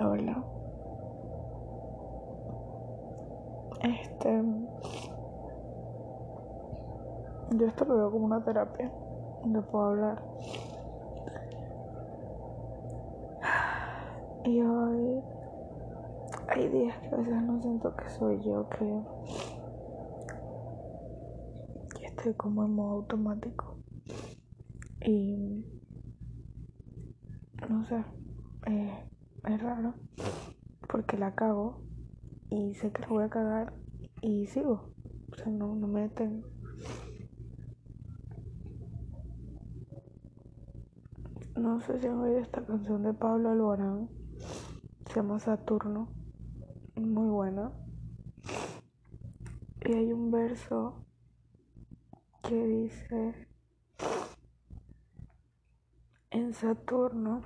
Hola. Este. Yo esto lo veo como una terapia donde puedo hablar. Y hoy hay días que a veces no siento que soy yo, que, que estoy como en modo automático. Y no sé, eh, es raro porque la cago y sé que la voy a cagar y sigo. O sea, no, no me detengo. No sé si han oído esta canción de Pablo Alborán. Se llama Saturno. Muy buena. Y hay un verso que dice, en Saturno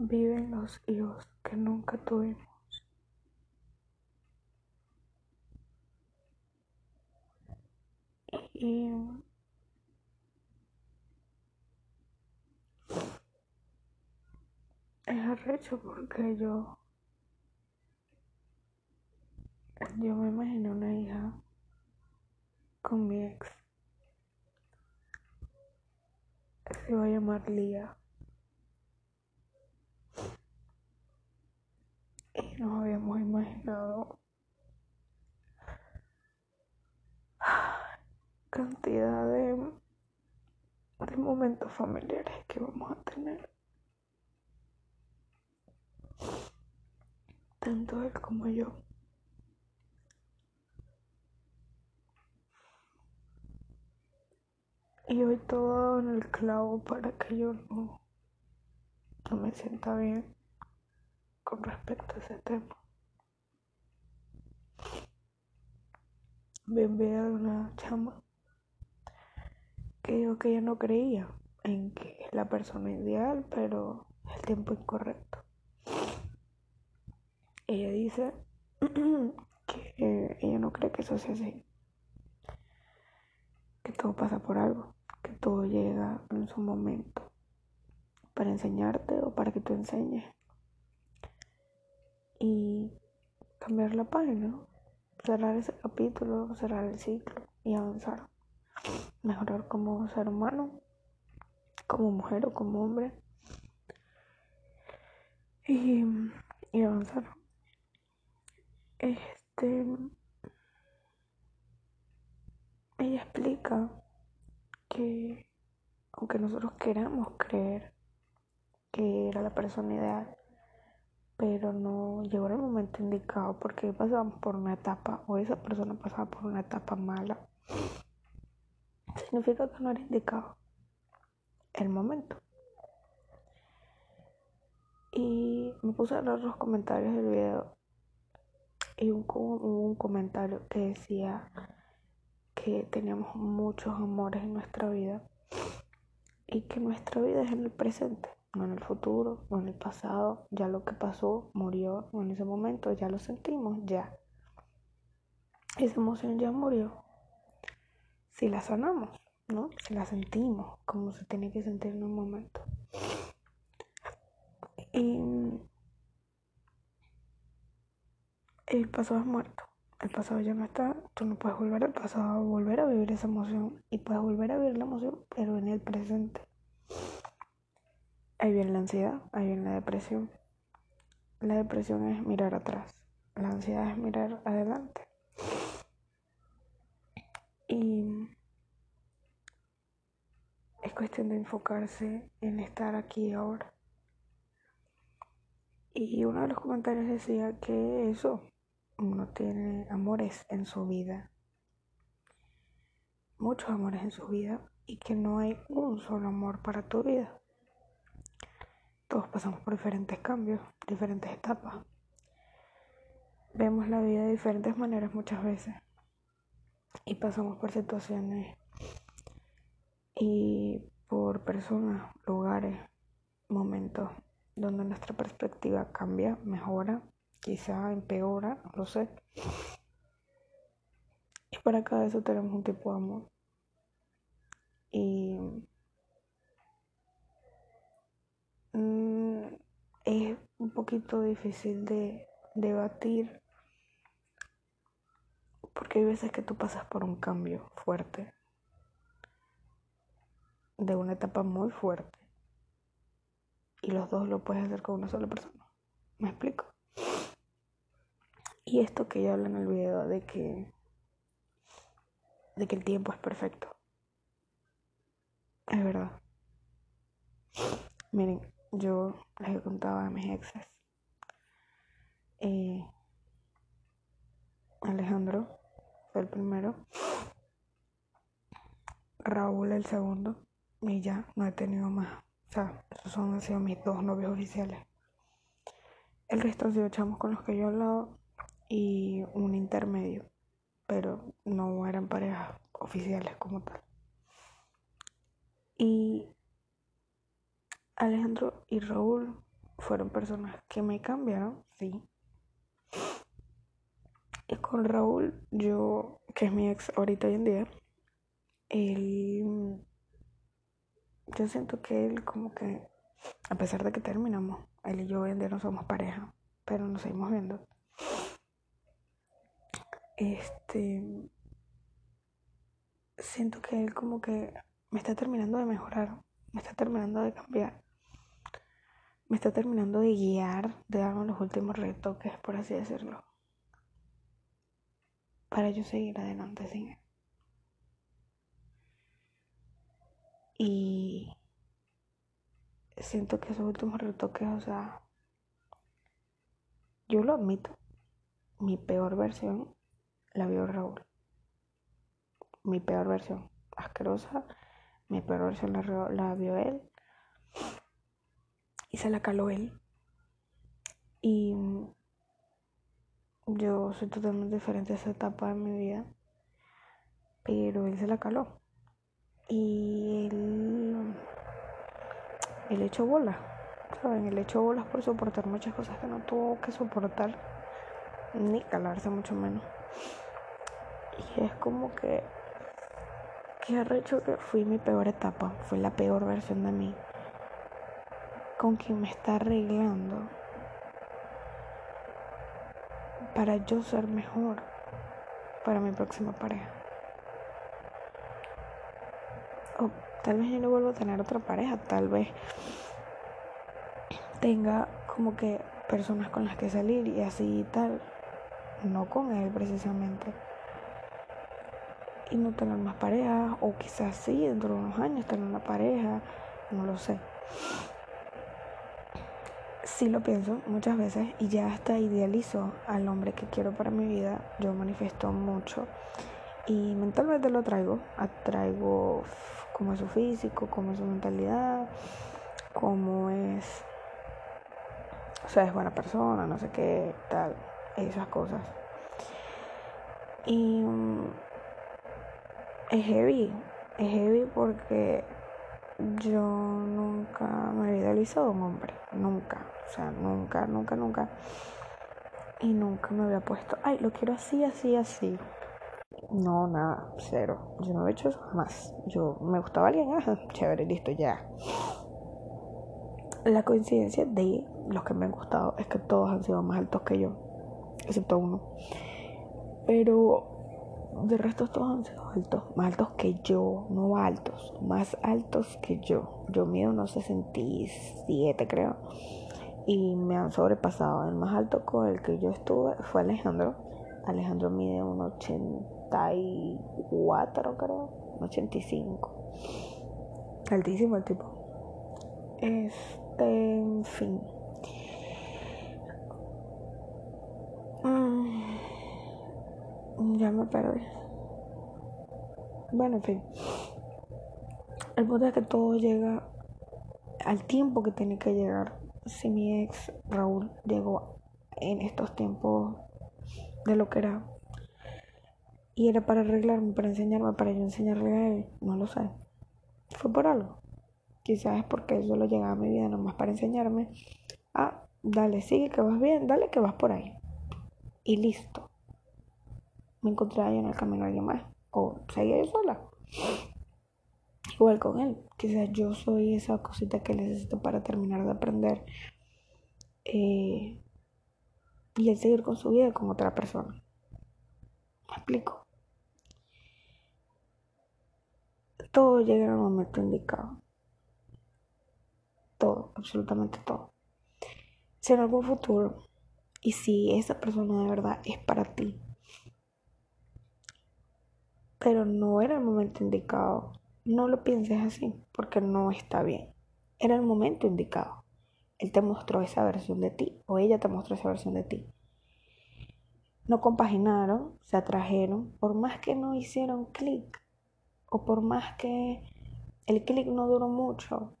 viven los hijos que nunca tuvimos. Y es arrecho porque yo yo me imaginé una hija con mi ex se iba a llamar Lía y nos cantidad de, de momentos familiares que vamos a tener tanto él como yo. Y hoy todo en el clavo para que yo no, no me sienta bien con respecto a ese tema. Vea de una chama que dijo que ella no creía en que es la persona ideal, pero el tiempo incorrecto. Ella dice que ella no cree que eso sea así, que todo pasa por algo, que todo llega en su momento para enseñarte o para que tú enseñes y cambiar la página, cerrar ese capítulo, cerrar el ciclo y avanzar, mejorar como ser humano, como mujer o como hombre y, y avanzar. Este. Ella explica que, aunque nosotros queramos creer que era la persona ideal, pero no llegó el momento indicado porque pasamos por una etapa o esa persona pasaba por una etapa mala, significa que no era indicado el momento. Y me puse a leer los comentarios del video y un, un comentario que decía que teníamos muchos amores en nuestra vida y que nuestra vida es en el presente, no en el futuro, no en el pasado, ya lo que pasó murió, en ese momento ya lo sentimos, ya. Esa emoción ya murió. Si la sanamos, ¿no? Si la sentimos como se tiene que sentir en un momento. Y el pasado es muerto. El pasado ya no está. Tú no puedes volver al pasado, volver a vivir esa emoción. Y puedes volver a vivir la emoción, pero en el presente. Ahí viene la ansiedad, ahí viene la depresión. La depresión es mirar atrás. La ansiedad es mirar adelante. Y es cuestión de enfocarse en estar aquí ahora. Y uno de los comentarios decía que eso, no tiene amores en su vida, muchos amores en su vida y que no hay un solo amor para tu vida. Todos pasamos por diferentes cambios, diferentes etapas. Vemos la vida de diferentes maneras muchas veces y pasamos por situaciones y por personas, lugares, momentos donde nuestra perspectiva cambia, mejora quizá empeora, no lo sé. Y para cada eso tenemos un tipo de amor. Y mm, es un poquito difícil de debatir porque hay veces que tú pasas por un cambio fuerte, de una etapa muy fuerte, y los dos lo puedes hacer con una sola persona. ¿Me explico? Y esto que yo hablo en el video de que de que el tiempo es perfecto. Es verdad. Miren, yo les he contado a mis exes. Eh, Alejandro fue el primero. Raúl el segundo. Y ya no he tenido más. O sea, esos son, han sido mis dos novios oficiales. El resto han sido chamos con los que yo he hablado y un intermedio. Pero no eran parejas oficiales como tal. Y Alejandro y Raúl fueron personas que me cambiaron, sí. Y con Raúl, yo, que es mi ex ahorita hoy en día, él, yo siento que él como que, a pesar de que terminamos, él y yo hoy en día no somos pareja, pero nos seguimos viendo. Este, siento que él como que me está terminando de mejorar, me está terminando de cambiar me está terminando de guiar, de darme los últimos retoques, por así decirlo, para yo seguir adelante sin él. Y siento que esos últimos retoques, o sea, yo lo admito, mi peor versión la vio Raúl. Mi peor versión, asquerosa, mi peor versión la, la vio él y se la caló él. Y yo soy totalmente diferente a esa etapa de mi vida, pero él se la caló. Y él, él echó bolas, ¿saben? Él echó bolas por soportar muchas cosas que no tuvo que soportar, ni calarse mucho menos. Y es como que, que arrecho que fui mi peor etapa, fue la peor versión de mí con quien me está arreglando para yo ser mejor para mi próxima pareja. O tal vez yo no vuelvo a tener otra pareja, tal vez tenga como que personas con las que salir y así y tal, no con él precisamente. Y no tener más parejas, o quizás sí, dentro de unos años tener una pareja, no lo sé sí lo pienso muchas veces y ya hasta idealizo al hombre que quiero para mi vida. Yo manifiesto mucho y mentalmente lo traigo. Atraigo cómo es su físico, cómo es su mentalidad, cómo es. O sea, es buena persona, no sé qué, tal, esas cosas. Y mm, es heavy, es heavy porque yo nunca me había idealizado un hombre, nunca, o sea, nunca, nunca, nunca. Y nunca me había puesto, ay, lo quiero así, así, así. No, nada, cero. Yo no he hecho eso jamás. Yo me gustaba alguien, ajá, chévere, listo, ya. La coincidencia de los que me han gustado es que todos han sido más altos que yo, excepto uno. Pero de resto todos han sido altos, más altos que yo, no altos, más altos que yo. Yo mido unos 67 creo y me han sobrepasado. El más alto con el que yo estuve fue Alejandro. Alejandro mide un 84 creo, un 85. Altísimo el tipo. Este, en fin. Mm. Ya me perdí. Bueno, en fin. El punto es que todo llega al tiempo que tiene que llegar. Si mi ex Raúl llegó en estos tiempos de lo que era y era para arreglarme, para enseñarme, para yo enseñarle a él, no lo sé. Fue por algo. Quizás es porque él solo llegaba a mi vida nomás para enseñarme. Ah, dale, sigue que vas bien, dale que vas por ahí. Y listo me encontré ahí en el camino alguien más o seguía yo sola. Igual con él, quizás yo soy esa cosita que necesito para terminar de aprender eh, y él seguir con su vida con otra persona. ¿Me explico? Todo llega el momento indicado. Todo, absolutamente todo. Si en algún futuro, y si esa persona de verdad es para ti, pero no era el momento indicado, no lo pienses así, porque no está bien. Era el momento indicado. Él te mostró esa versión de ti, o ella te mostró esa versión de ti. No compaginaron, se atrajeron, por más que no hicieron clic, o por más que el clic no duró mucho,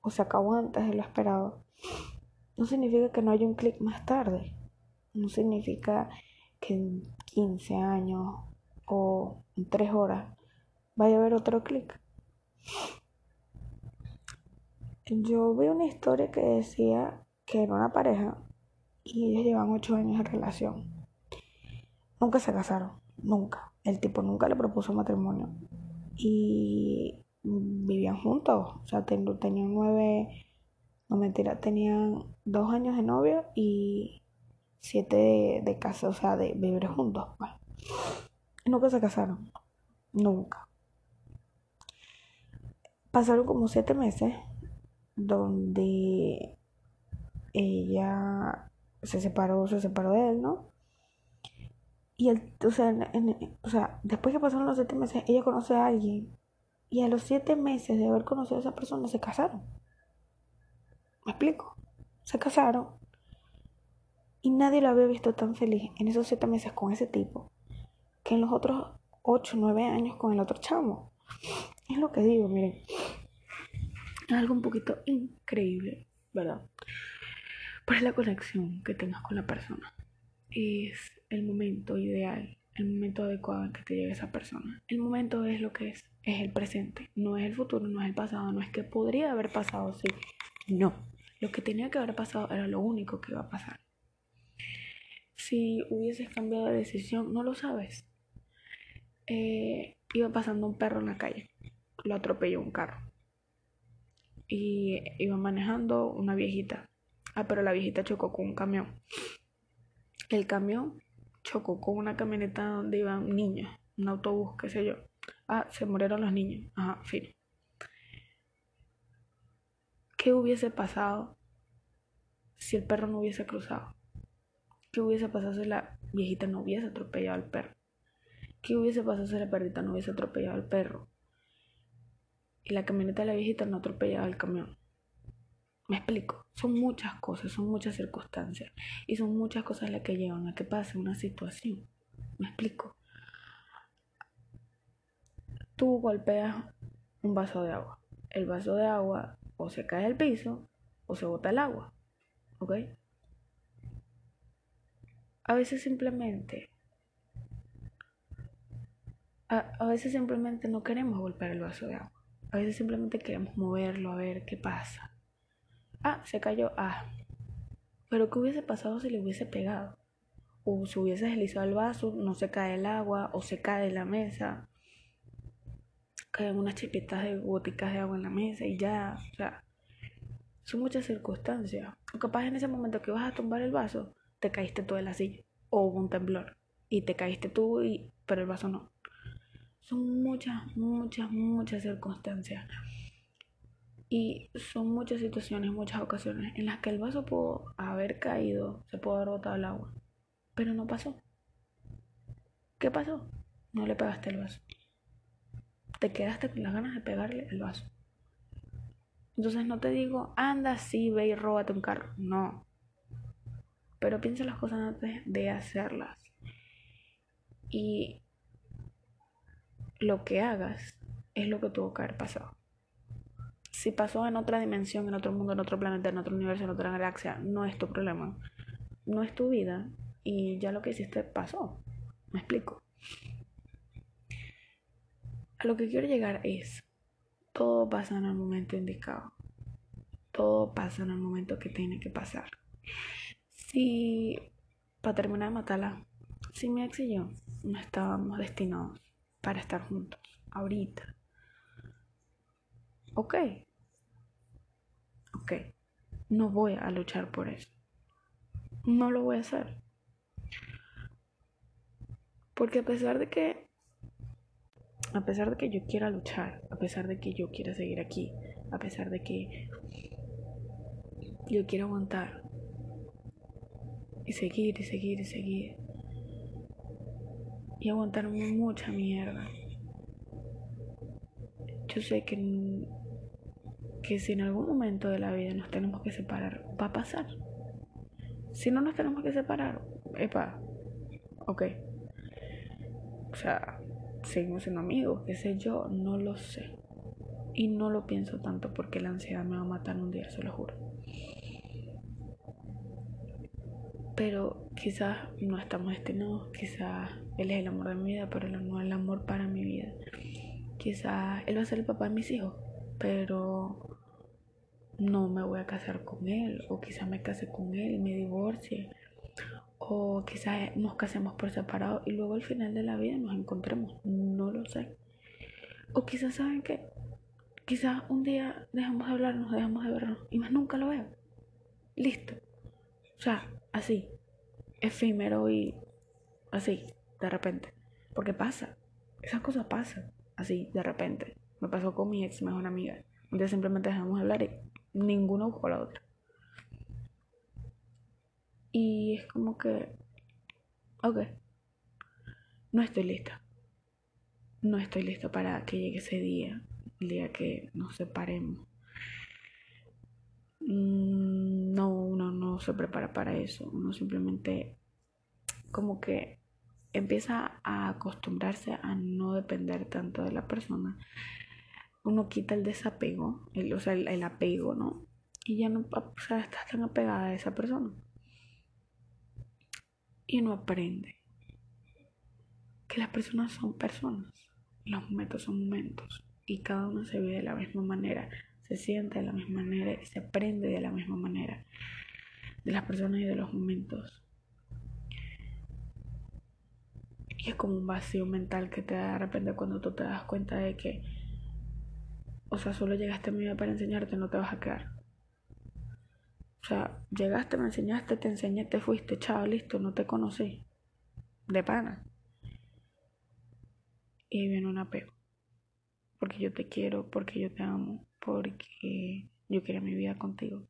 o se acabó antes de lo esperado, no significa que no haya un clic más tarde. No significa que en 15 años o en 3 horas vaya a haber otro clic. Yo vi una historia que decía que era una pareja y ellos llevan 8 años de relación. Nunca se casaron, nunca. El tipo nunca le propuso matrimonio. Y vivían juntos, o sea, tenían nueve, no mentira, tenían dos años de novio y siete de, de casa, o sea, de vivir juntos, pues. Nunca se casaron, nunca. Pasaron como siete meses donde ella se separó, se separó de él, ¿no? Y él, o sea, o sea, después que pasaron los siete meses, ella conoce a alguien. Y a los siete meses de haber conocido a esa persona, se casaron. ¿Me explico? Se casaron. Y nadie lo había visto tan feliz en esos siete meses con ese tipo que en los otros ocho, nueve años con el otro chamo. Es lo que digo, miren. Algo un poquito increíble, ¿verdad? Pero es la conexión que tengas con la persona. Es el momento ideal, el momento adecuado en que te llegue esa persona. El momento es lo que es, es el presente, no es el futuro, no es el pasado, no es que podría haber pasado, sí, no. Lo que tenía que haber pasado era lo único que iba a pasar. Si hubieses cambiado de decisión, no lo sabes. Eh, iba pasando un perro en la calle, lo atropelló un carro. Y iba manejando una viejita. Ah, pero la viejita chocó con un camión. El camión chocó con una camioneta donde iban niños, un autobús, qué sé yo. Ah, se murieron los niños. Ajá, fin. ¿Qué hubiese pasado si el perro no hubiese cruzado? ¿Qué hubiese pasado si la viejita no hubiese atropellado al perro? ¿Qué hubiese pasado si la perrita no hubiese atropellado al perro? Y la camioneta de la viejita no atropellaba al camión. Me explico, son muchas cosas, son muchas circunstancias y son muchas cosas las que llevan a que pase una situación. Me explico. Tú golpeas un vaso de agua. El vaso de agua o se cae al piso o se bota el agua. ¿Ok? A veces simplemente a, a, veces simplemente no queremos golpear el vaso de agua. A veces simplemente queremos moverlo a ver qué pasa. Ah, se cayó. Ah. Pero ¿qué hubiese pasado si le hubiese pegado? O si hubiese deslizado el vaso, no se cae el agua, o se cae la mesa. Caen unas chipitas de goticas de agua en la mesa y ya. O sea, son muchas circunstancias. O capaz en ese momento que vas a tumbar el vaso, te caíste tú de la silla. O hubo un temblor. Y te caíste tú, y... pero el vaso no. Son muchas, muchas, muchas circunstancias. Y son muchas situaciones, muchas ocasiones en las que el vaso pudo haber caído, se pudo haber botado el agua, pero no pasó. ¿Qué pasó? No le pegaste el vaso. Te quedaste con las ganas de pegarle el vaso. Entonces no te digo, anda, sí, ve y róbate un carro. No. Pero piensa las cosas antes de hacerlas. Y lo que hagas es lo que tuvo que haber pasado si pasó en otra dimensión, en otro mundo, en otro planeta, en otro universo, en otra galaxia, no es tu problema. No es tu vida y ya lo que hiciste pasó. ¿Me explico? A lo que quiero llegar es, todo pasa en el momento indicado. Todo pasa en el momento que tiene que pasar. Si, para terminar de matarla, si mi ex y yo no estábamos destinados para estar juntos ahorita, ok, ok, no voy a luchar por eso. no lo voy a hacer. Porque a pesar de que, a pesar de que yo quiera luchar, a pesar de que yo quiera seguir aquí, a pesar de que yo quiero aguantar y seguir y seguir y seguir y aguantar mucha mierda. Yo sé que, que si en algún momento de la vida nos tenemos que separar, va a pasar. Si no nos tenemos que separar, epa, ok. O sea, seguimos siendo amigos, qué sé yo, no lo sé. Y no lo pienso tanto porque la ansiedad me va a matar un día, se lo juro. Pero quizás no estamos destinados, quizás él es el amor de mi vida, pero no es el amor para mi vida. Quizás él va a ser el papá de mis hijos, pero no me voy a casar con él, o quizás me case con él y me divorcie, o quizás nos casemos por separado y luego al final de la vida nos encontremos, no lo sé. O quizás saben que quizás un día dejamos de hablarnos, dejamos de vernos y más nunca lo veo. Listo. O sea, así, efímero y así, de repente. Porque pasa, esas cosas pasan, así, de repente. Me pasó con mi ex mejor amiga. Día simplemente dejamos de hablar y ninguno buscó a la otra. Y es como que, ok, no estoy lista. No estoy lista para que llegue ese día, el día que nos separemos. Mm, no, uno se prepara para eso. Uno simplemente como que empieza a acostumbrarse a no depender tanto de la persona uno quita el desapego, el, o sea, el, apego, ¿no? Y ya no o sea, estás tan apegada a esa persona. Y uno aprende que las personas son personas, los momentos son momentos, y cada uno se vive de la misma manera, se siente de la misma manera y se aprende de la misma manera de las personas y de los momentos. Y es como un vacío mental que te da de repente cuando tú te das cuenta de que o sea, solo llegaste a mi vida para enseñarte, no te vas a quedar. O sea, llegaste, me enseñaste, te enseñé, te fuiste, chao, listo, no te conocí. De pana. Y ahí viene un apego. Porque yo te quiero, porque yo te amo, porque yo quiero mi vida contigo.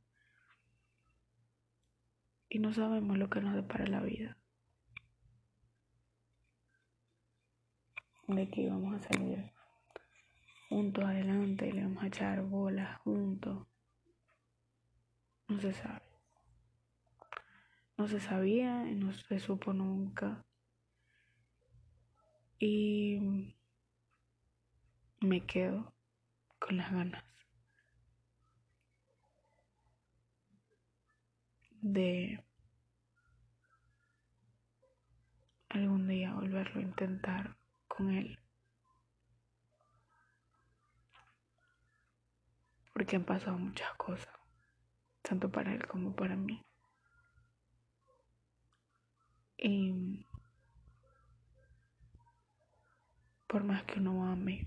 Y no sabemos lo que nos depara la vida. De qué vamos a salir juntos adelante, le vamos a echar bolas juntos. No se sabe. No se sabía y no se supo nunca. Y me quedo con las ganas de algún día volverlo a intentar con él. porque han pasado muchas cosas, tanto para él como para mí. Y por más que uno ame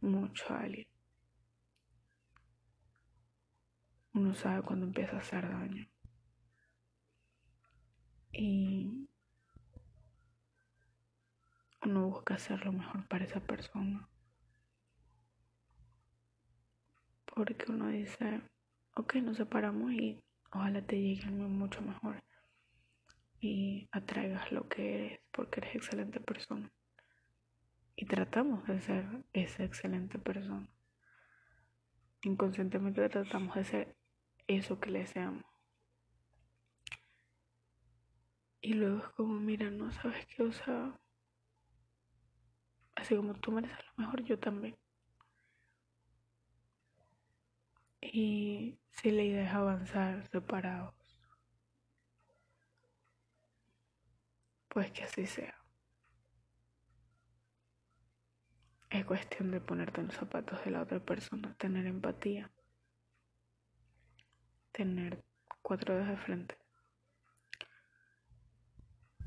mucho a alguien, uno sabe cuando empieza a hacer daño. Y uno busca hacer lo mejor para esa persona. porque uno dice, ok, nos separamos y ojalá te llegue mucho mejor y atraigas lo que eres porque eres excelente persona. Y tratamos de ser esa excelente persona. Inconscientemente tratamos de ser eso que le deseamos. Y luego es como, mira, no sabes qué, o sea, así como tú mereces lo mejor, yo también. Y si la idea es avanzar separados, pues que así sea. Es cuestión de ponerte en los zapatos de la otra persona, tener empatía, tener cuatro dedos de frente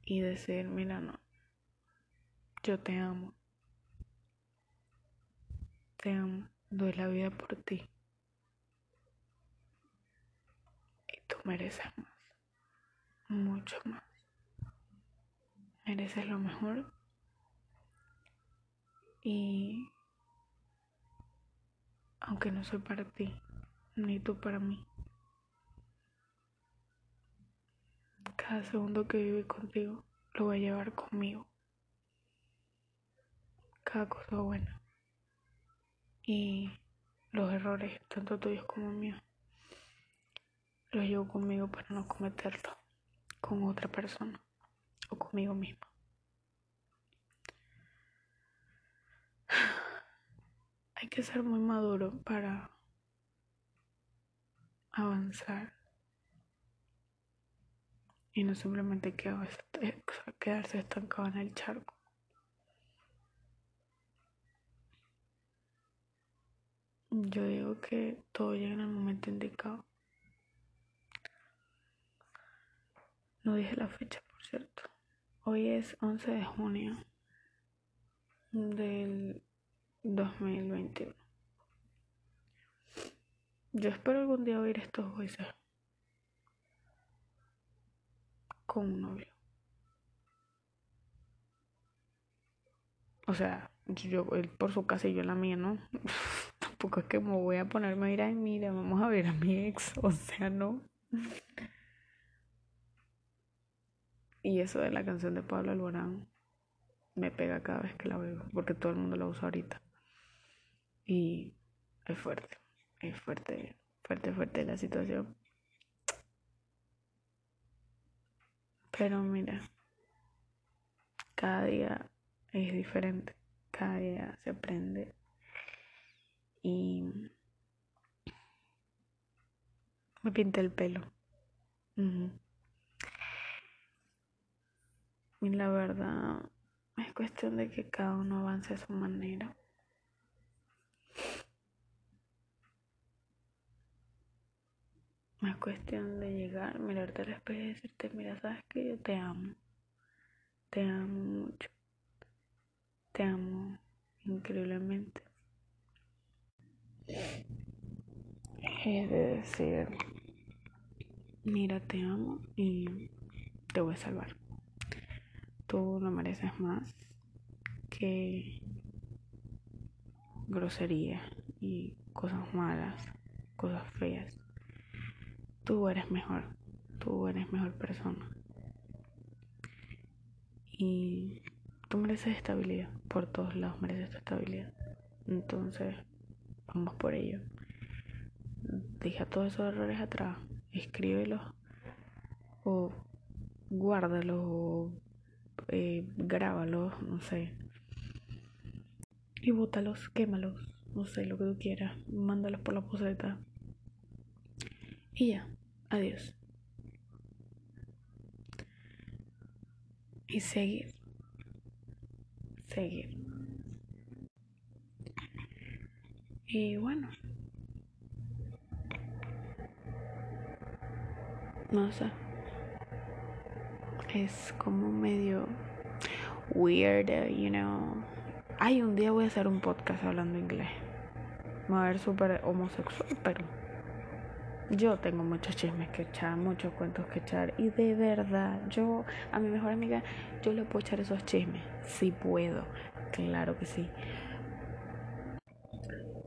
y decir, mira, no, yo te amo, te amo, doy la vida por ti. mereces más. mucho más. Mereces lo mejor y aunque no soy para ti, ni tú para mí. Cada segundo que vive contigo lo voy a llevar conmigo. Cada cosa buena. Y los errores, tanto tuyos como míos, los llevo conmigo para no cometerlos con otra persona o conmigo mismo. Hay que ser muy maduro para avanzar y no simplemente quedarse estancado en el charco. Yo digo que todo llega en el momento indicado. No dije la fecha, por cierto. Hoy es 11 de junio del 2021. Yo espero algún día oír estos voices con un novio. O sea, yo él por su casa y yo la mía, ¿no? Tampoco es que me voy a ponerme a ir, ay, mira, vamos a ver a mi ex. O sea, no. Y eso de la canción de Pablo Alborán me pega cada vez que la veo, porque todo el mundo la usa ahorita. Y es fuerte, es fuerte, fuerte, fuerte la situación. Pero mira, cada día es diferente, cada día se aprende y me pinté el pelo. Y la verdad es cuestión de que cada uno avance a su manera. Es cuestión de llegar, mirarte al espejo y decirte, mira, sabes que yo te amo. Te amo mucho. Te amo increíblemente. Es decir, mira, te amo y te voy a salvar. Tú no mereces más que grosería y cosas malas, cosas feas tú eres mejor, tú eres mejor persona. Y tú mereces estabilidad, por todos lados mereces estabilidad. Entonces, vamos por ello. Deja todos esos errores atrás, escríbelos o guárdalos o eh, grábalos, no sé. Y bótalos, quémalos, no sé, lo que tú quieras. Mándalos por la poseta. Y ya, adiós. Y seguir. Seguir. Y bueno. No sé. Es como medio weird, you know. Ay, un día voy a hacer un podcast hablando inglés. Me a ver súper homosexual, pero yo tengo muchos chismes que echar, muchos cuentos que echar. Y de verdad, yo, a mi mejor amiga, yo le puedo echar esos chismes. Si puedo, claro que sí.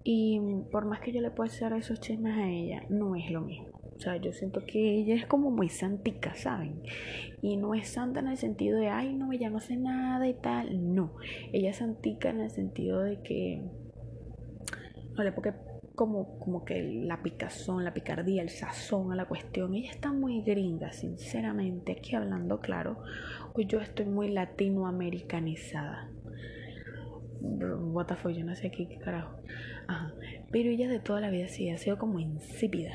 Y por más que yo le pueda echar esos chismes a ella, no es lo mismo. O sea, yo siento que ella es como muy santica, ¿saben? Y no es santa en el sentido de, ay, no, ella no hace nada y tal. No, ella es santica en el sentido de que, vale, porque como, como que la picazón, la picardía, el sazón a la cuestión. Ella está muy gringa, sinceramente, aquí hablando claro, pues yo estoy muy latinoamericanizada. What the fuck, yo no sé aquí qué carajo. Ajá. Pero ella de toda la vida sí ha sido como insípida.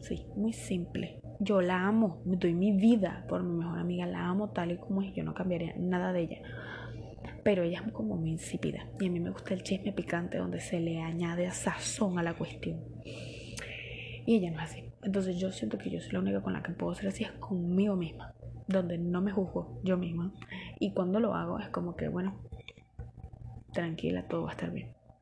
sí, muy simple. Yo la amo, doy mi vida por mi mejor amiga, la amo tal y como es, yo no cambiaría nada de ella pero ella es como muy insípida. Y a mí me gusta el chisme picante donde se le añade sazón a la cuestión. Y ella no es así. Entonces yo siento que yo soy la única con la que puedo ser así, es conmigo misma, donde no me juzgo yo misma. Y cuando lo hago es como que, bueno, tranquila, todo va a estar bien.